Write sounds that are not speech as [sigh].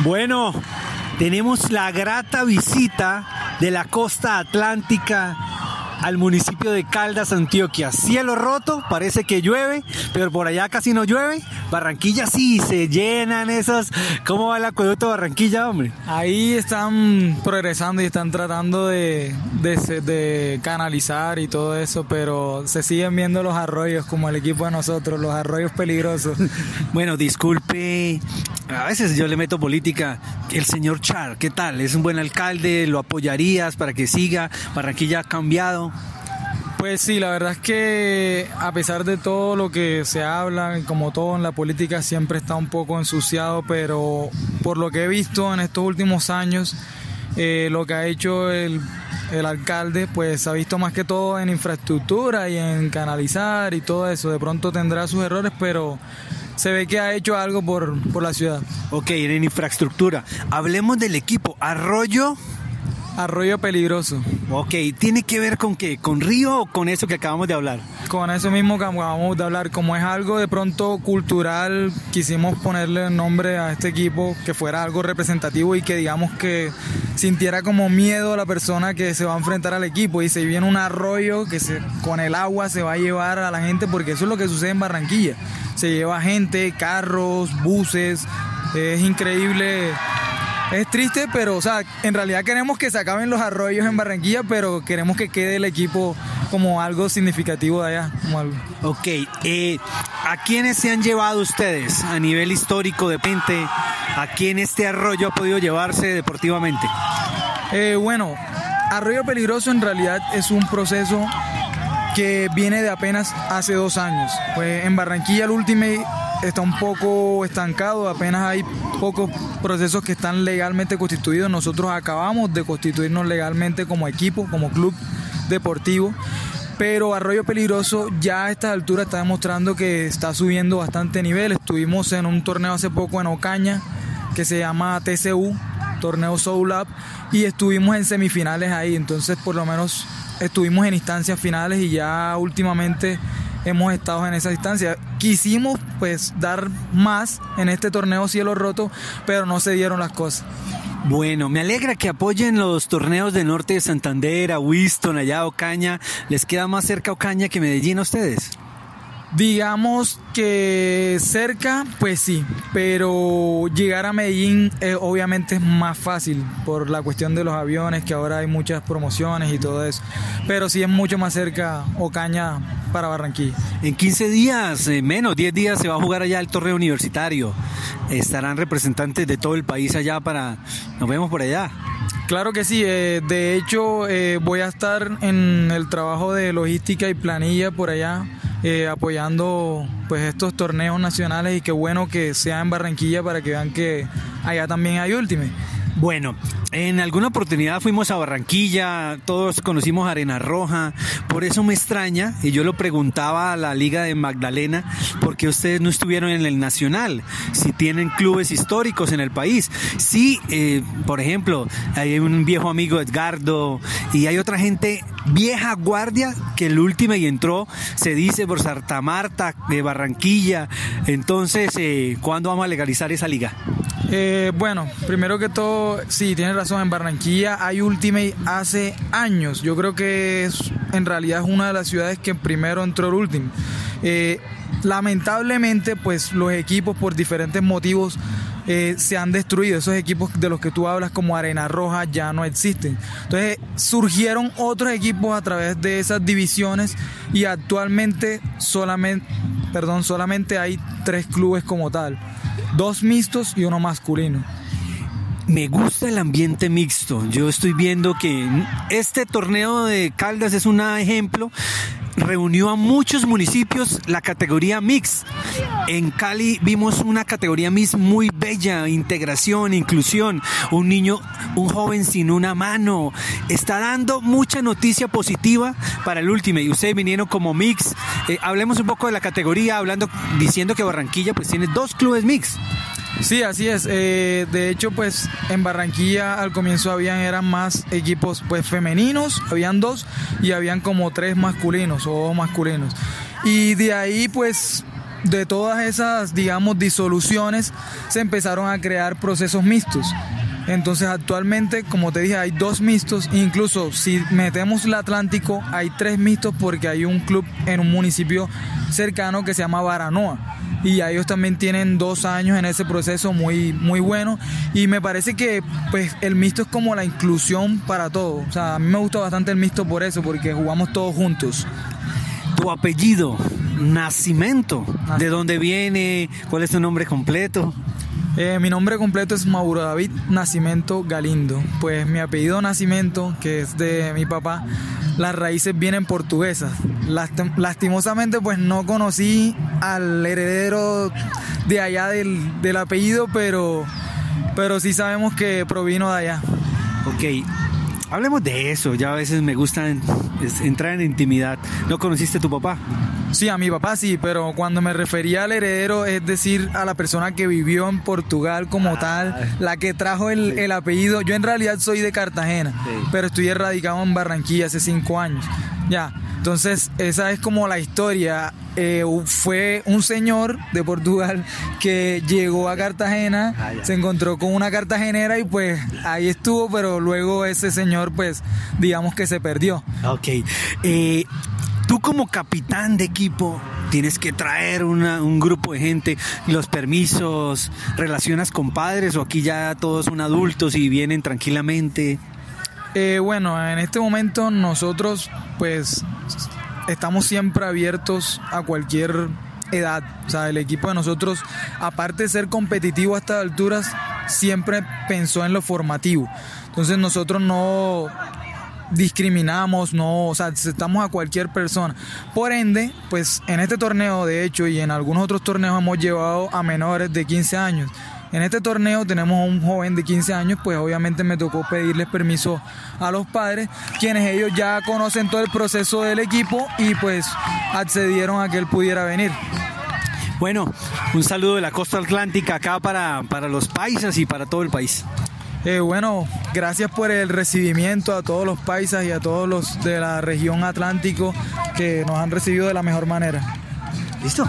Bueno, tenemos la grata visita de la costa atlántica al municipio de Caldas, Antioquia. Cielo roto, parece que llueve, pero por allá casi no llueve. Barranquilla sí, se llenan esas. ¿Cómo va el acueducto de Barranquilla, hombre? Ahí están progresando y están tratando de, de, canalizar y todo eso, pero se siguen viendo los arroyos como el equipo de nosotros, los arroyos peligrosos. [laughs] bueno, disculpe, a veces yo le meto política. El señor Char, ¿qué tal? ¿Es un buen alcalde? ¿Lo apoyarías para que siga? Barranquilla ha cambiado. Pues sí, la verdad es que a pesar de todo lo que se habla, como todo en la política siempre está un poco ensuciado, pero por lo que he visto en estos últimos años, eh, lo que ha hecho el, el alcalde, pues ha visto más que todo en infraestructura y en canalizar y todo eso. De pronto tendrá sus errores, pero se ve que ha hecho algo por, por la ciudad. Ok, en infraestructura. Hablemos del equipo. Arroyo Arroyo peligroso. Ok, ¿tiene que ver con qué? ¿Con río o con eso que acabamos de hablar? Con eso mismo que acabamos de hablar. Como es algo de pronto cultural, quisimos ponerle nombre a este equipo que fuera algo representativo y que digamos que sintiera como miedo a la persona que se va a enfrentar al equipo. Y se viene un arroyo que se, con el agua se va a llevar a la gente porque eso es lo que sucede en Barranquilla. Se lleva gente, carros, buses. Es increíble es triste, pero, o sea, en realidad queremos que se acaben los arroyos en Barranquilla, pero queremos que quede el equipo como algo significativo de allá. Como algo. Ok, eh, ¿a quiénes se han llevado ustedes a nivel histórico de Pente? ¿A quién este arroyo ha podido llevarse deportivamente? Eh, bueno, Arroyo Peligroso en realidad es un proceso que viene de apenas hace dos años. Pues en Barranquilla el último está un poco estancado, apenas hay pocos procesos que están legalmente constituidos. Nosotros acabamos de constituirnos legalmente como equipo, como club deportivo. Pero Arroyo Peligroso ya a esta altura está demostrando que está subiendo bastante nivel. Estuvimos en un torneo hace poco en Ocaña que se llama TCU, Torneo Soul Up, y estuvimos en semifinales ahí. Entonces, por lo menos estuvimos en instancias finales y ya últimamente hemos estado en esa distancia. Quisimos pues dar más en este torneo cielo roto, pero no se dieron las cosas. Bueno, me alegra que apoyen los torneos de norte de Santander, a Winston, allá Ocaña. ¿Les queda más cerca Ocaña que Medellín a ustedes? Digamos que cerca, pues sí, pero llegar a Medellín eh, obviamente es más fácil por la cuestión de los aviones, que ahora hay muchas promociones y todo eso. Pero sí es mucho más cerca Ocaña para Barranquilla. En 15 días, eh, menos 10 días, se va a jugar allá el torneo universitario. Estarán representantes de todo el país allá para... Nos vemos por allá. Claro que sí, eh, de hecho voy a estar en el trabajo de logística y planilla por allá eh, apoyando pues estos torneos nacionales y qué bueno que sea en Barranquilla para que vean que allá también hay Ultimate. Bueno, en alguna oportunidad fuimos a Barranquilla, todos conocimos Arena Roja, por eso me extraña, y yo lo preguntaba a la Liga de Magdalena, por qué ustedes no estuvieron en el Nacional, si tienen clubes históricos en el país. Sí, eh, por ejemplo, hay un viejo amigo Edgardo, y hay otra gente vieja guardia que el último y entró, se dice por Santa Marta, de Barranquilla. Entonces, eh, ¿cuándo vamos a legalizar esa liga? Eh, bueno, primero que todo, sí, tiene razón, en Barranquilla hay Ultimate hace años. Yo creo que es, en realidad es una de las ciudades que primero entró el Ultimate. Eh, lamentablemente, pues los equipos por diferentes motivos eh, se han destruido. Esos equipos de los que tú hablas como Arena Roja ya no existen. Entonces surgieron otros equipos a través de esas divisiones y actualmente solamente, perdón, solamente hay tres clubes como tal dos mixtos y uno masculino. Me gusta el ambiente mixto. Yo estoy viendo que este torneo de Caldas es un ejemplo. Reunió a muchos municipios la categoría mix. En Cali vimos una categoría mix muy bella, integración, inclusión. Un niño, un joven sin una mano. Está dando mucha noticia positiva para el último. Y ustedes vinieron como mix. Eh, hablemos un poco de la categoría, hablando, diciendo que Barranquilla pues tiene dos clubes mix. Sí, así es. Eh, de hecho, pues en Barranquilla al comienzo habían eran más equipos pues femeninos, habían dos y habían como tres masculinos o masculinos. Y de ahí pues de todas esas, digamos, disoluciones, se empezaron a crear procesos mixtos. Entonces actualmente, como te dije, hay dos mixtos, incluso si metemos el Atlántico, hay tres mixtos porque hay un club en un municipio cercano que se llama Baranoa. Y ellos también tienen dos años en ese proceso muy, muy bueno. Y me parece que pues el mixto es como la inclusión para todos. O sea, a mí me gusta bastante el mixto por eso, porque jugamos todos juntos. Tu apellido, Nacimiento, ¿de dónde viene? ¿Cuál es tu nombre completo? Eh, mi nombre completo es Mauro David Nacimiento Galindo. Pues mi apellido Nacimiento, que es de mi papá, las raíces vienen portuguesas. Lastimosamente, pues no conocí al heredero de allá del, del apellido, pero, pero sí sabemos que provino de allá. Ok, Hablemos de eso, ya a veces me gusta entrar en intimidad. ¿No conociste a tu papá? Sí, a mi papá sí, pero cuando me refería al heredero, es decir, a la persona que vivió en Portugal como ah. tal, la que trajo el, apellido. Yo en realidad soy de Cartagena, pero estoy radicado en Barranquilla hace cinco años. Ya, entonces esa es como la historia. Eh, fue un señor de Portugal que llegó a Cartagena, ah, se encontró con una cartagenera y pues ahí estuvo, pero luego ese señor pues digamos que se perdió. Ok. Eh, tú como capitán de equipo tienes que traer un grupo de gente, los permisos, relacionas con padres o aquí ya todos son adultos y vienen tranquilamente. Eh, bueno, en este momento nosotros pues estamos siempre abiertos a cualquier edad. O sea, el equipo de nosotros, aparte de ser competitivo a estas alturas, siempre pensó en lo formativo. Entonces nosotros no discriminamos, no, o sea, aceptamos a cualquier persona. Por ende, pues en este torneo, de hecho, y en algunos otros torneos hemos llevado a menores de 15 años. En este torneo tenemos un joven de 15 años, pues obviamente me tocó pedirles permiso a los padres, quienes ellos ya conocen todo el proceso del equipo y pues accedieron a que él pudiera venir. Bueno, un saludo de la costa atlántica acá para, para los paisas y para todo el país. Eh, bueno, gracias por el recibimiento a todos los paisas y a todos los de la región Atlántico que nos han recibido de la mejor manera. ¿Listo?